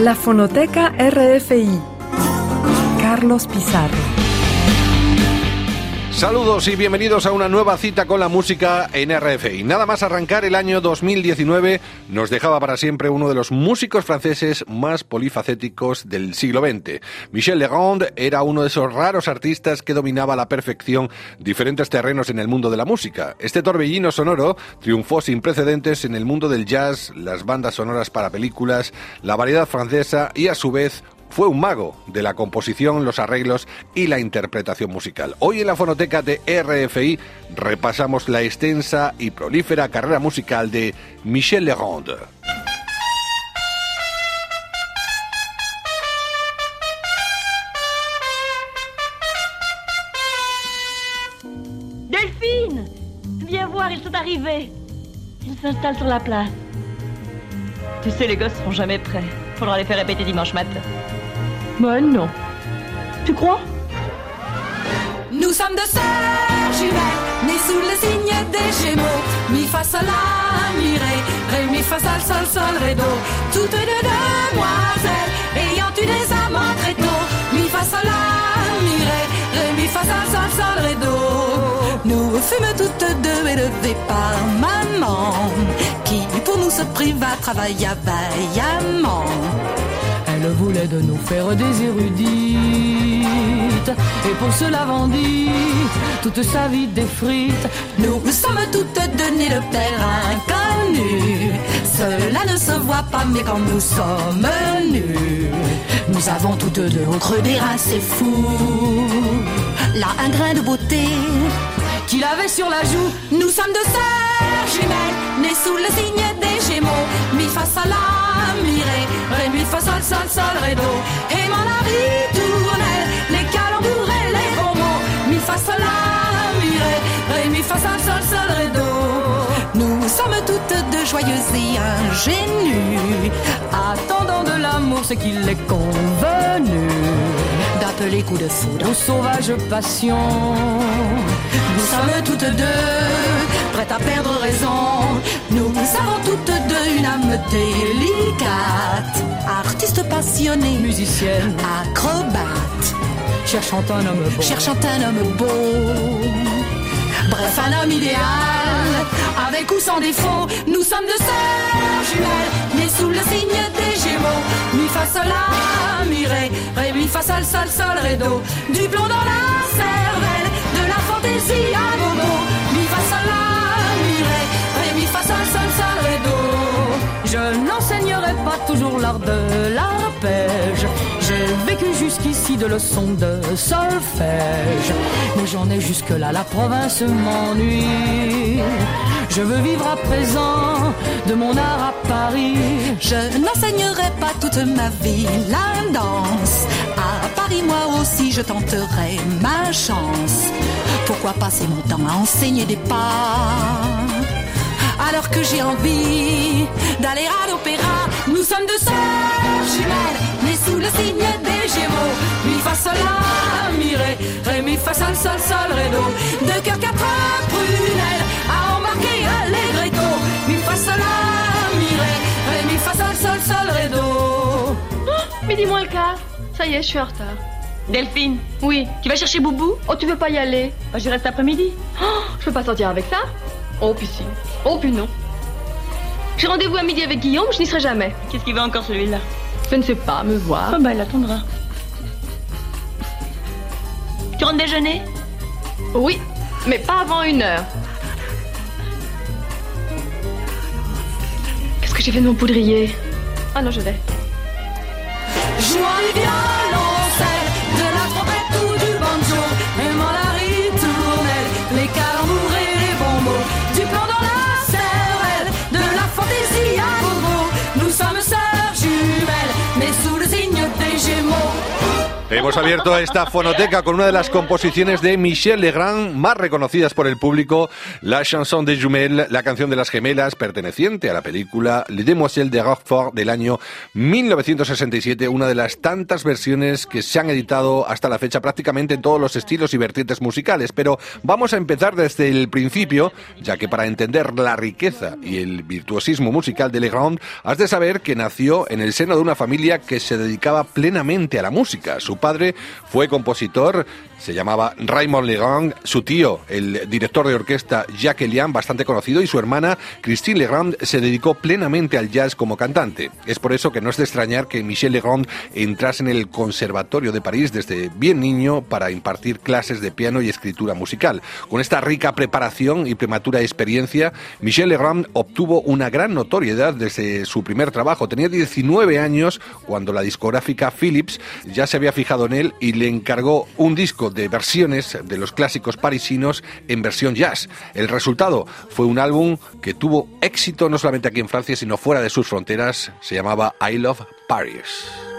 La Fonoteca RFI. Carlos Pizarro. Saludos y bienvenidos a una nueva cita con la música en RFI. Nada más arrancar el año 2019 nos dejaba para siempre uno de los músicos franceses más polifacéticos del siglo XX. Michel Legrand era uno de esos raros artistas que dominaba la perfección diferentes terrenos en el mundo de la música. Este torbellino sonoro triunfó sin precedentes en el mundo del jazz, las bandas sonoras para películas, la variedad francesa y a su vez fue un mago de la composición, los arreglos y la interpretación musical. Hoy en la fonoteca de RFI repasamos la extensa y prolífera carrera musical de Michel Legrand. Delphine Viens voir, ils sont arrivés. Ils s'installent sur la place. Tu sais, les gosses seront jamais prêts. Faudra les faire répéter dimanche matin. Bah non. Tu crois? Nous sommes deux sœurs jumelles, nées sous le signe des Gémeaux. Mi fa sol la mi ré, ré mi fa sol sol sol ré do. Toutes deux demoiselles, ayant eu des amants très tôt. Mi fa sol la mi ré, ré mi fa sol sol sol ré. Nous fûmes toutes deux élevées par maman, qui pour nous se priva travailla vaillamment. Elle voulait de nous faire des érudites Et pour cela vendit toute sa vie des frites. Nous sommes toutes deux nées de père inconnu. Cela ne se voit pas mais quand nous sommes nus Nous avons toutes deux au creux des reins c'est fou Là un grain de beauté qu'il avait sur la joue. Nous sommes deux sœurs jumelles Nées sous le signe des Gémeaux. Mi fa sol la mi ré. Ré mi fa sol sol sol ré do. Et mon ritournelle Les calembours et les bons mots Mi fa sol la mi ré. Ré mi fa sol sol sol ré do. Nous sommes toutes deux joyeuses et ingénues Attendant de l'amour ce qu'il est convenu D'appeler coup de foudre Aux sauvages passions nous sommes toutes deux prêtes à perdre raison. Nous avons toutes deux une âme délicate. Artiste passionné, musicienne, acrobate. Cherchant un homme beau. Cherchant un homme beau. Bref, un homme idéal, avec ou sans défaut. Nous sommes deux sœurs jumelles, nées sous le signe des Gémeaux. Mi fa sol la mi ré, ré mi fa sol sol sol ré do. Du plomb dans la cervelle, de la fantaisie à gogo. Mi fa sol la mi ré, ré mi fa sol sol sol. Je n'enseignerai pas toujours l'art de l'arpège. J'ai vécu jusqu'ici de leçons de solfège. Mais j'en ai jusque-là, la province m'ennuie. Je veux vivre à présent de mon art à Paris. Je n'enseignerai pas toute ma vie la danse. À Paris, moi aussi, je tenterai ma chance. Pourquoi passer mon temps à enseigner des pas? Alors que j'ai envie d'aller à l'opéra. Nous sommes deux sœurs jumelles, nées sous le signe des Gémeaux. Mi fa sol la mi ré, ré mi fa sol sol sol. Deux cœurs quatre prunelles à embarquer allegretto. Mi fa sol la mi ré, ré mi fa sol sol sol. Oh, midi moins le quart. Ça y est, je suis en retard. Delphine, Oui, tu vas chercher Boubou? Oh tu veux pas y aller Bah, Je reste après-midi. Oh, je peux pas sortir avec ça Oh puis si. Oh puis non. J'ai rendez-vous à midi avec Guillaume, je n'y serai jamais. Qu'est-ce qu'il veut encore celui-là? Je ne sais pas, me voir. Ah bah il attendra. Tu rentres déjeuner? Oui, mais pas avant une heure. Qu'est-ce que j'ai fait de mon poudrier? Ah non, je vais. Jouant Hemos abierto esta fonoteca con una de las composiciones de Michel Legrand más reconocidas por el público, la chanson de Jumel, la canción de las gemelas, perteneciente a la película Les Demoiselles de Roquefort del año 1967, una de las tantas versiones que se han editado hasta la fecha prácticamente en todos los estilos y vertientes musicales. Pero vamos a empezar desde el principio, ya que para entender la riqueza y el virtuosismo musical de Legrand, has de saber que nació en el seno de una familia que se dedicaba plenamente a la música. Su padre fue compositor, se llamaba Raymond Legrand, su tío, el director de orquesta Jacques Elian, bastante conocido, y su hermana Christine Legrand se dedicó plenamente al jazz como cantante. Es por eso que no es de extrañar que Michel Legrand entrase en el Conservatorio de París desde bien niño para impartir clases de piano y escritura musical. Con esta rica preparación y prematura experiencia, Michel Legrand obtuvo una gran notoriedad desde su primer trabajo. Tenía 19 años cuando la discográfica Philips ya se había fijado en él y le encargó un disco de versiones de los clásicos parisinos en versión jazz. El resultado fue un álbum que tuvo éxito no solamente aquí en Francia, sino fuera de sus fronteras. Se llamaba I Love Paris.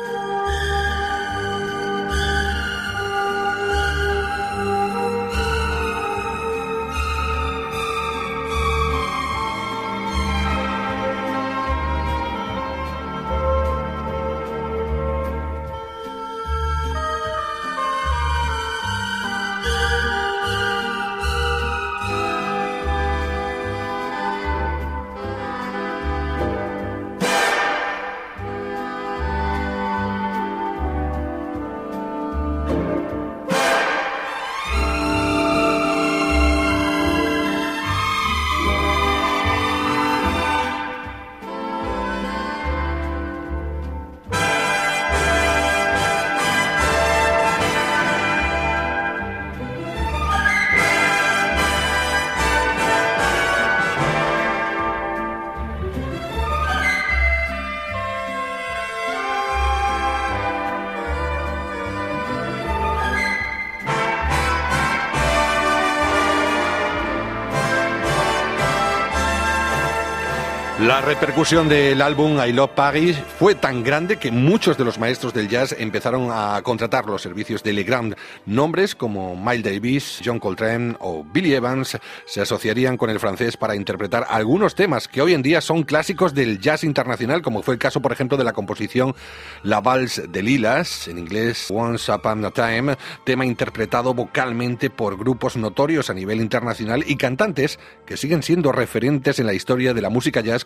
La repercusión del álbum I Love Paris fue tan grande que muchos de los maestros del jazz empezaron a contratar los servicios de Legrand. Nombres como Miles Davis, John Coltrane o Billy Evans se asociarían con el francés para interpretar algunos temas que hoy en día son clásicos del jazz internacional, como fue el caso, por ejemplo, de la composición La Valse de Lilas, en inglés Once Upon a Time, tema interpretado vocalmente por grupos notorios a nivel internacional y cantantes que siguen siendo referentes en la historia de la música jazz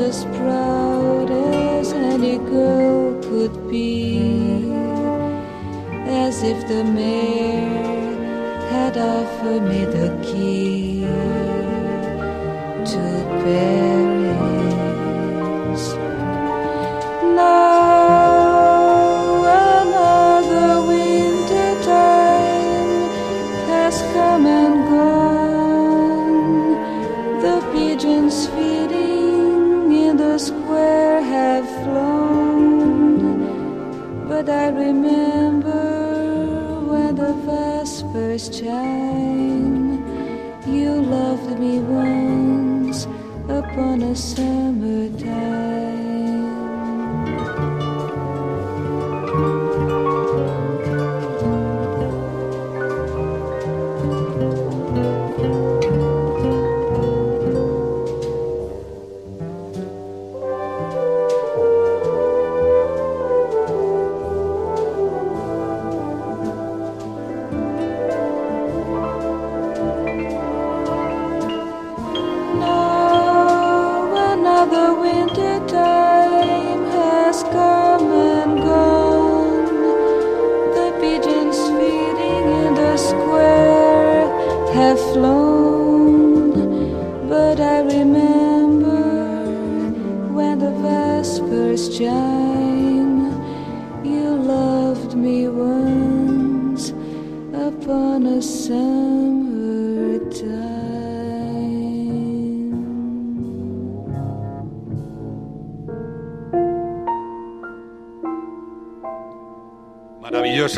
as proud as any girl could be, as if the mayor had offered me the key to Paris.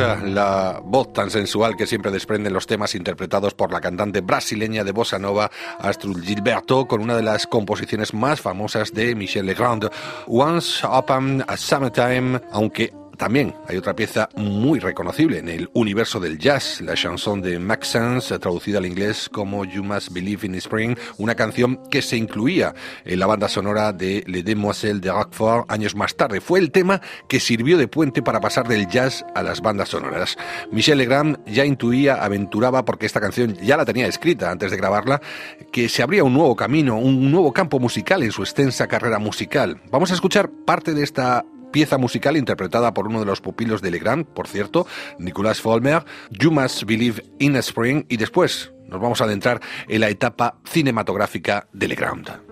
La voz tan sensual que siempre desprenden los temas interpretados por la cantante brasileña de bossa nova Astrud Gilberto con una de las composiciones más famosas de Michel Legrand, Once Upon a Summertime, aunque también hay otra pieza muy reconocible en el universo del jazz, la chanson de Maxence, traducida al inglés como You Must Believe in Spring, una canción que se incluía en la banda sonora de Les Demoiselles de Roquefort años más tarde. Fue el tema que sirvió de puente para pasar del jazz a las bandas sonoras. Michel Legrand ya intuía, aventuraba, porque esta canción ya la tenía escrita antes de grabarla, que se abría un nuevo camino, un nuevo campo musical en su extensa carrera musical. Vamos a escuchar parte de esta pieza musical interpretada por uno de los pupilos de Legrand, por cierto, Nicolas Folmer, You Must Believe in Spring, y después nos vamos a adentrar en la etapa cinematográfica de Legrand.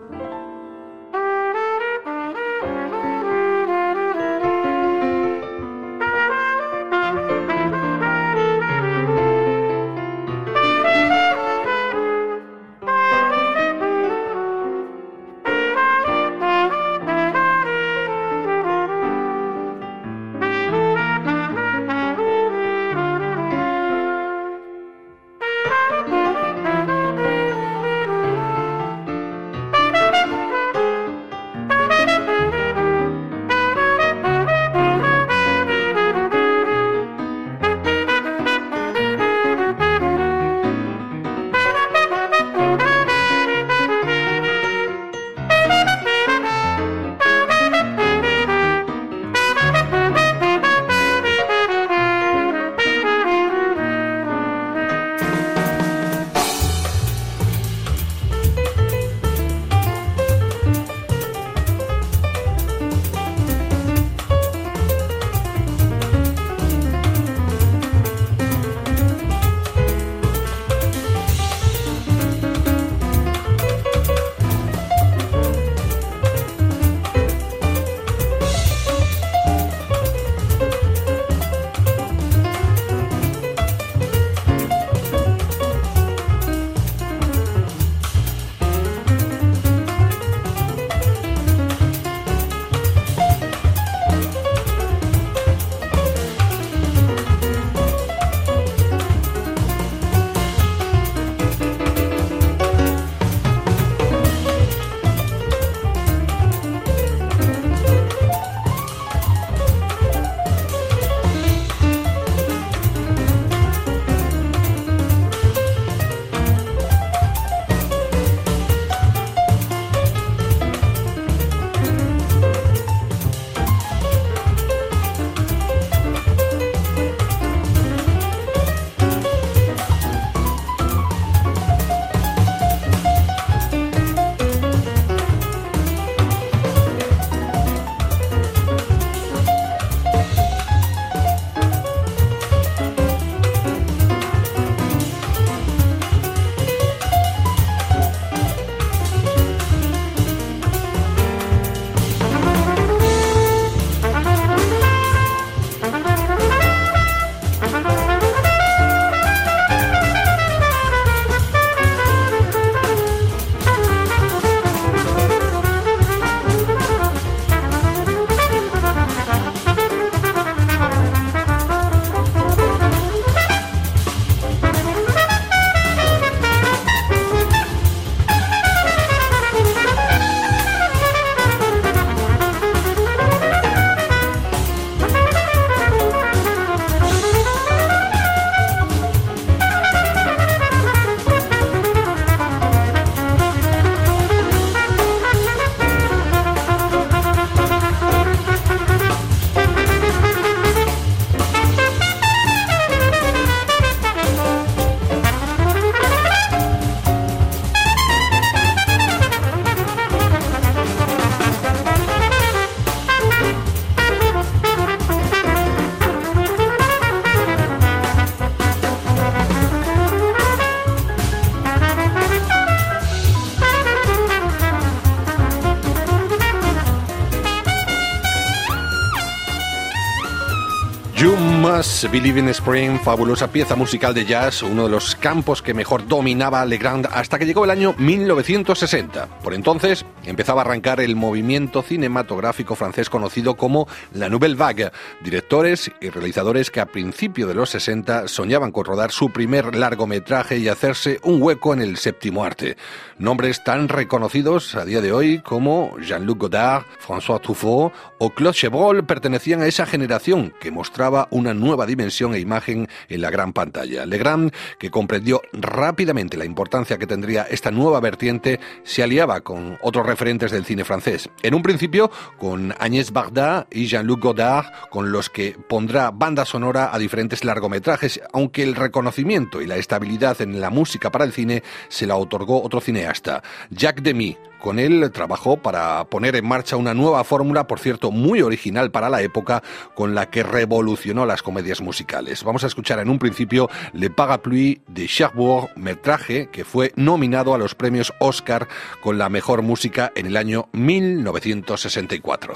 Thomas, Believe in Spring, fabulosa pieza musical de jazz, uno de los campos que mejor dominaba Legrand hasta que llegó el año 1960. Por entonces empezaba a arrancar el movimiento cinematográfico francés conocido como la Nouvelle Vague, directores y realizadores que a principios de los 60 soñaban con rodar su primer largometraje y hacerse un hueco en el séptimo arte. Nombres tan reconocidos a día de hoy como Jean-Luc Godard, François Truffaut o Claude Chevrol pertenecían a esa generación que mostraba una nueva dimensión e imagen en la gran pantalla. Legrand, que comprendió rápidamente la importancia que tendría esta nueva vertiente, se aliaba con otros referentes del cine francés. En un principio con Agnès Barda y Jean-Luc Godard, con los que pondrá banda sonora a diferentes largometrajes, aunque el reconocimiento y la estabilidad en la música para el cine se la otorgó otro cineasta, Jacques Demy, con él trabajó para poner en marcha una nueva fórmula, por cierto, muy original para la época, con la que revolucionó las comedias musicales. Vamos a escuchar en un principio Le Parapluie de Cherbourg, metraje que fue nominado a los premios Oscar con la mejor música en el año 1964.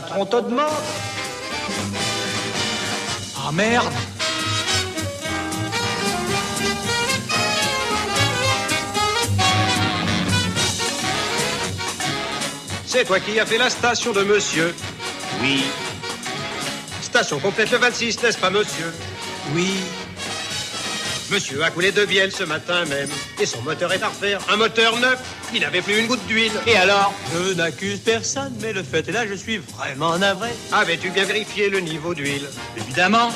Patron te demande. Ah merde C'est toi qui as fait la station de monsieur Oui. Station complète le 26, n'est-ce pas monsieur? Oui. Monsieur a coulé de bielle ce matin même. Et son moteur est à refaire. Un moteur neuf. Il n'avait plus une goutte d'huile. Et alors Je n'accuse personne, mais le fait est là, je suis vraiment navré. Avais-tu bien vérifié le niveau d'huile Évidemment.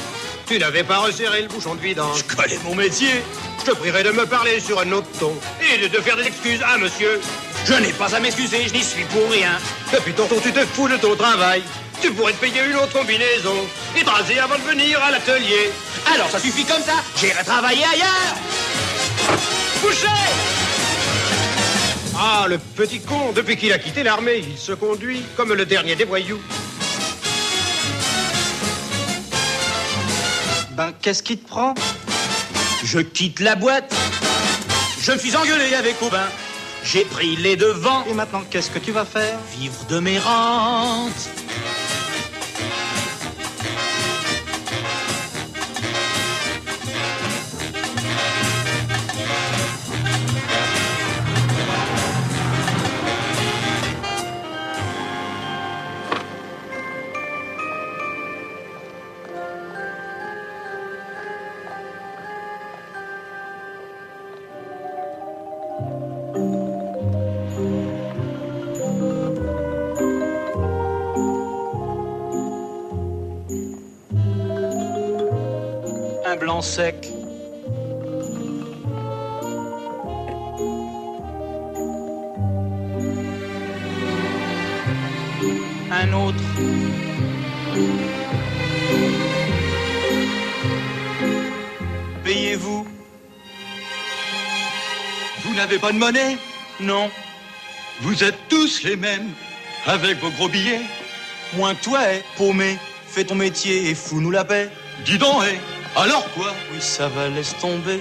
Tu n'avais pas resserré le bouchon de vidange. Je connais mon métier. Je te prierai de me parler sur un autre ton. Et de te faire des excuses, hein, monsieur Je n'ai pas à m'excuser, je n'y suis pour rien. Depuis tantôt, tu te fous de ton travail. Tu pourrais te payer une autre combinaison et te raser avant de venir à l'atelier. Alors ça suffit comme ça, j'irai travailler ailleurs. Boucher Ah, le petit con, depuis qu'il a quitté l'armée, il se conduit comme le dernier des voyous. Ben, qu'est-ce qui te prend? Je quitte la boîte. Je me suis engueulé avec Aubin. J'ai pris les devants. Et maintenant, qu'est-ce que tu vas faire? Vivre de mes rentes. Blanc sec. Un autre. Payez-vous. Vous n'avez pas de monnaie? Non. Vous êtes tous les mêmes, avec vos gros billets. Moins toi, eh, paumé, fais ton métier et fous-nous la paix. Dis donc, eh, alors quoi Oui, ça va, laisse tomber.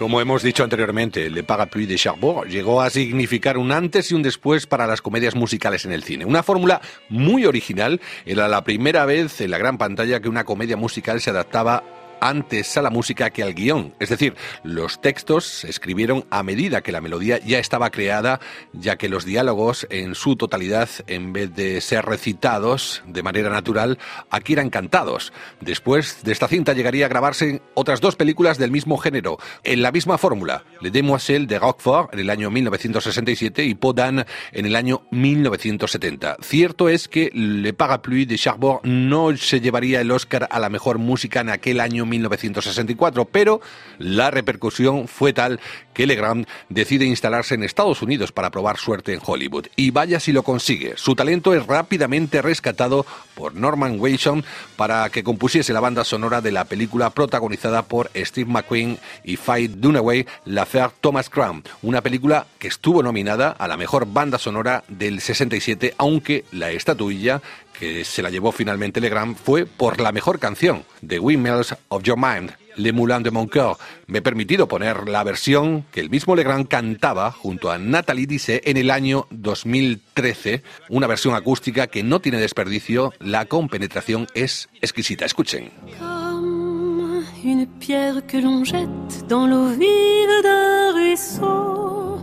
Como hemos dicho anteriormente, Le Parapluie de Cherbourg llegó a significar un antes y un después para las comedias musicales en el cine. Una fórmula muy original, era la primera vez en la gran pantalla que una comedia musical se adaptaba antes a la música que al guion. Es decir, los textos se escribieron a medida que la melodía ya estaba creada, ya que los diálogos en su totalidad, en vez de ser recitados de manera natural, aquí eran cantados. Después de esta cinta llegaría a grabarse otras dos películas del mismo género, en la misma fórmula, Le Demoiselle de Roquefort en el año 1967 y Podan en el año 1970. Cierto es que Le Parapluie de Cherbourg no se llevaría el Oscar a la mejor música en aquel año 1964, pero la repercusión fue tal que Legrand decide instalarse en Estados Unidos para probar suerte en Hollywood. Y vaya si lo consigue. Su talento es rápidamente rescatado por Norman Wilson para que compusiese la banda sonora de la película protagonizada por Steve McQueen y Faye Dunaway, L'Affaire Thomas Crown, una película que estuvo nominada a la mejor banda sonora del 67, aunque la estatuilla que se la llevó finalmente Legrand fue por la mejor canción, The Windmills of Your Mind, Le Moulin de Mon Coeur. Me he permitido poner la versión que el mismo Legrand cantaba junto a Nathalie Dissé en el año 2013, una versión acústica que no tiene desperdicio, la compenetración es exquisita. Escuchen. Comme une pierre que l'on jette dans l'eau vive d'un ruisseau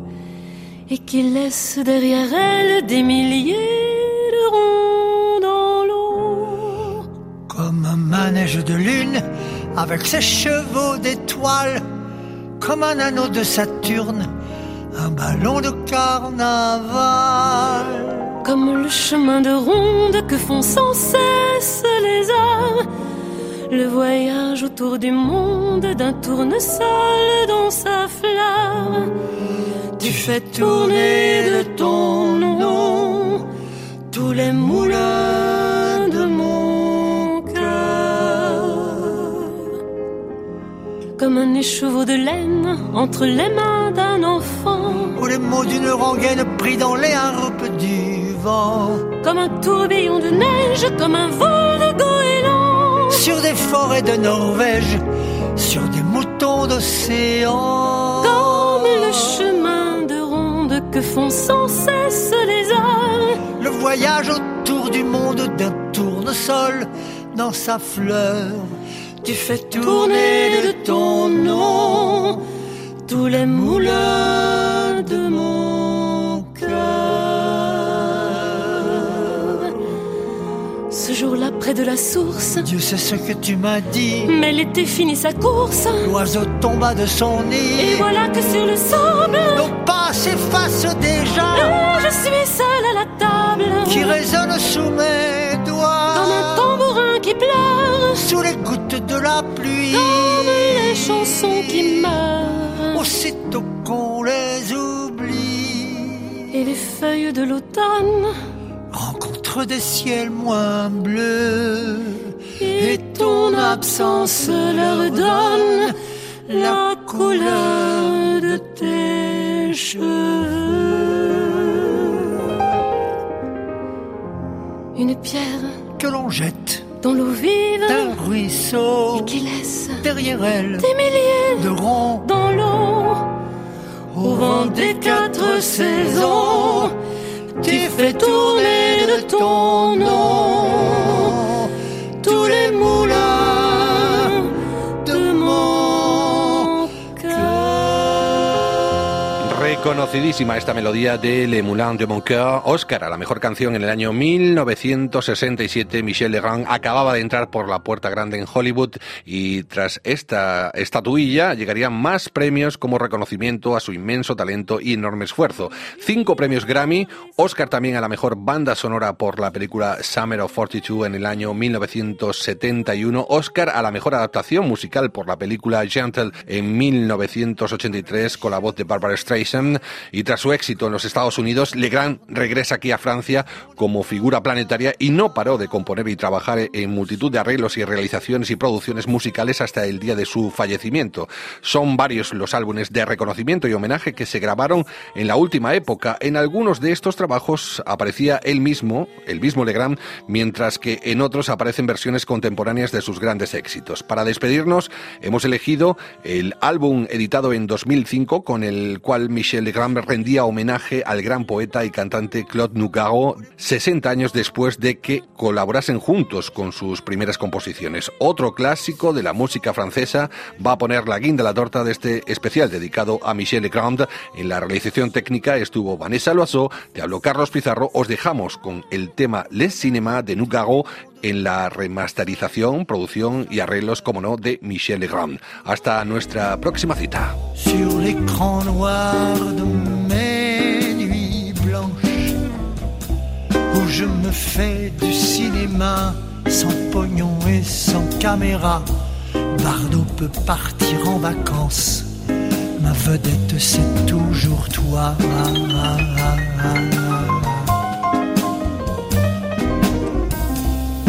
et qui laisse derrière elle des milliers de ronds dans l'eau. Comme un manège de lune avec ses chevaux d'étoiles, comme un anneau de Saturne, un ballon de carnaval. Comme le chemin de ronde que font sans cesse les hommes, le voyage autour du monde d'un tournesol dans sa flamme. Tu fais tourner de ton nom tous les moulins Comme un écheveau de laine entre les mains d'un enfant. Ou les mots d'une rengaine pris dans les harpes du vent. Comme un tourbillon de neige, comme un vol de goéland. Sur des forêts de Norvège, sur des moutons d'océan. Comme le chemin de ronde que font sans cesse les hommes. Le voyage autour du monde d'un tournesol dans sa fleur. Tu fais tourner de ton nom tous les moulins de mon cœur. Ce jour-là, près de la source, Dieu sait ce que tu m'as dit. mais l'été finit sa course. L'oiseau tomba de son nid. Et voilà que sur le sable, Nos pas s'effacent déjà. là, je suis seule à la table. Qui résonne sous mes doigts. Comme un tambourin qui pleure. Sous les gouttes chansons qui meurent. Aussitôt qu'on les oublie. Et les feuilles de l'automne. rencontre des ciels moins bleus. Et ton absence leur donne la couleur de tes cheveux. Une pierre Que l'on jette dans l'eau vive. D'un ruisseau. et qui laisse Derrière elle, des milliers de ronds. dans l'eau. Au vent des quatre saisons, tu fais tourner de ton nom cœur. Reconocidísima esta melodía de Le Moulin de Mon Coeur, Oscar a la mejor canción en el año 1967. Michel Legrand acababa de entrar por la puerta grande en Hollywood y tras esta estatuilla llegarían más premios como reconocimiento a su inmenso talento y enorme esfuerzo. Cinco premios Grammy, Oscar también a la mejor banda sonora por la película Summer of 42 en el año 1971, Oscar a la mejor adaptación musical por la película Gentle en 1983 con la voz de Barbara Streisand y tras su éxito en los Estados Unidos, Legrand regresa aquí a Francia como figura planetaria y no paró de componer y trabajar en multitud de arreglos y realizaciones y producciones musicales hasta el día de su fallecimiento. Son varios los álbumes de reconocimiento y homenaje que se grabaron en la última época. En algunos de estos trabajos aparecía él mismo, el mismo Legrand, mientras que en otros aparecen versiones contemporáneas de sus grandes éxitos. Para despedirnos, hemos elegido el álbum editado en 2005 con el cual Michel Legrand rendía homenaje al gran poeta y cantante Claude Nougaro 60 años después de que colaborasen juntos con sus primeras composiciones. Otro clásico de la música francesa va a poner la guinda a la torta de este especial dedicado a Michel Legrand. En la realización técnica estuvo Vanessa Loiseau, te habló Carlos Pizarro. Os dejamos con el tema Les Cinéma de Nougaro en la remasterización, producción y arreglos, como no, de Michel Legrand. Hasta nuestra próxima cita. sur l'écran noir de mes nuits blanches où je me fais du cinéma sans pognon et sans caméra. Bardot peut partir en vacances, Ma vedette, c'est toujours toi.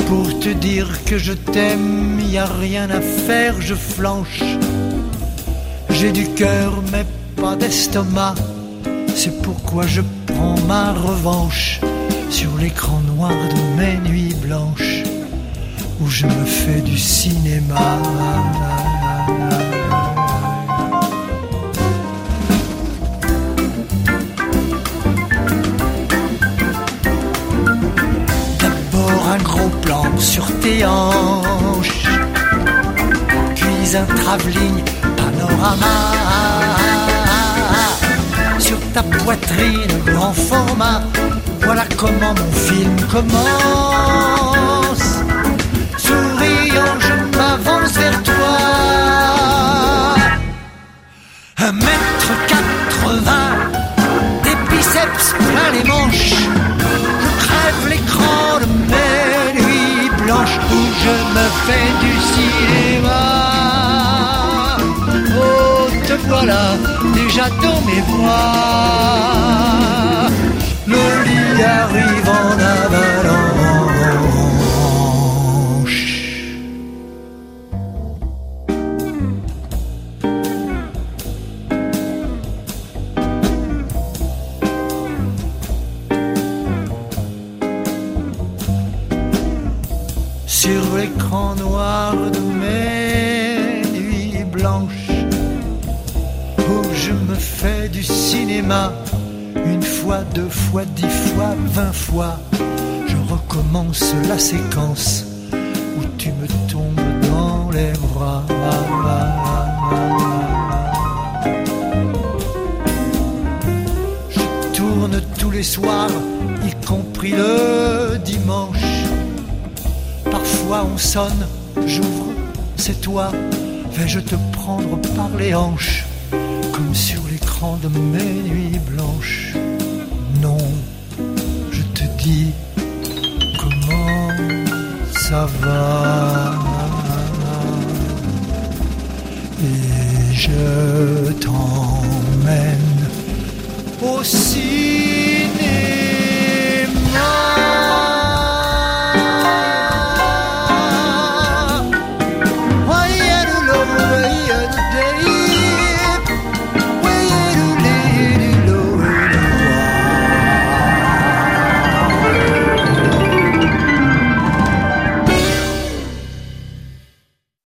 Pour te dire que je t'aime, y a rien à faire, je flanche. J'ai du cœur, mais pas d'estomac. C'est pourquoi je prends ma revanche sur l'écran noir de mes nuits blanches où je me fais du cinéma. Sur tes hanches, puis un travelling panorama sur ta poitrine grand format. Voilà comment mon film commence. Souriant, je m'avance vers toi. Un mètre quatre-vingt, des biceps plein les manches. Je crève l'écran où je me fais du cinéma. Oh, te voilà déjà dans mes bras. Le lit arrive en avalanche. Fois, dix fois, vingt fois, je recommence la séquence où tu me tombes dans les bras. Je tourne tous les soirs, y compris le dimanche. Parfois on sonne, j'ouvre, c'est toi. Vais-je te prendre par les hanches, comme sur l'écran de mes nuits blanches comment ça va? Et je t'emmène au cinéma.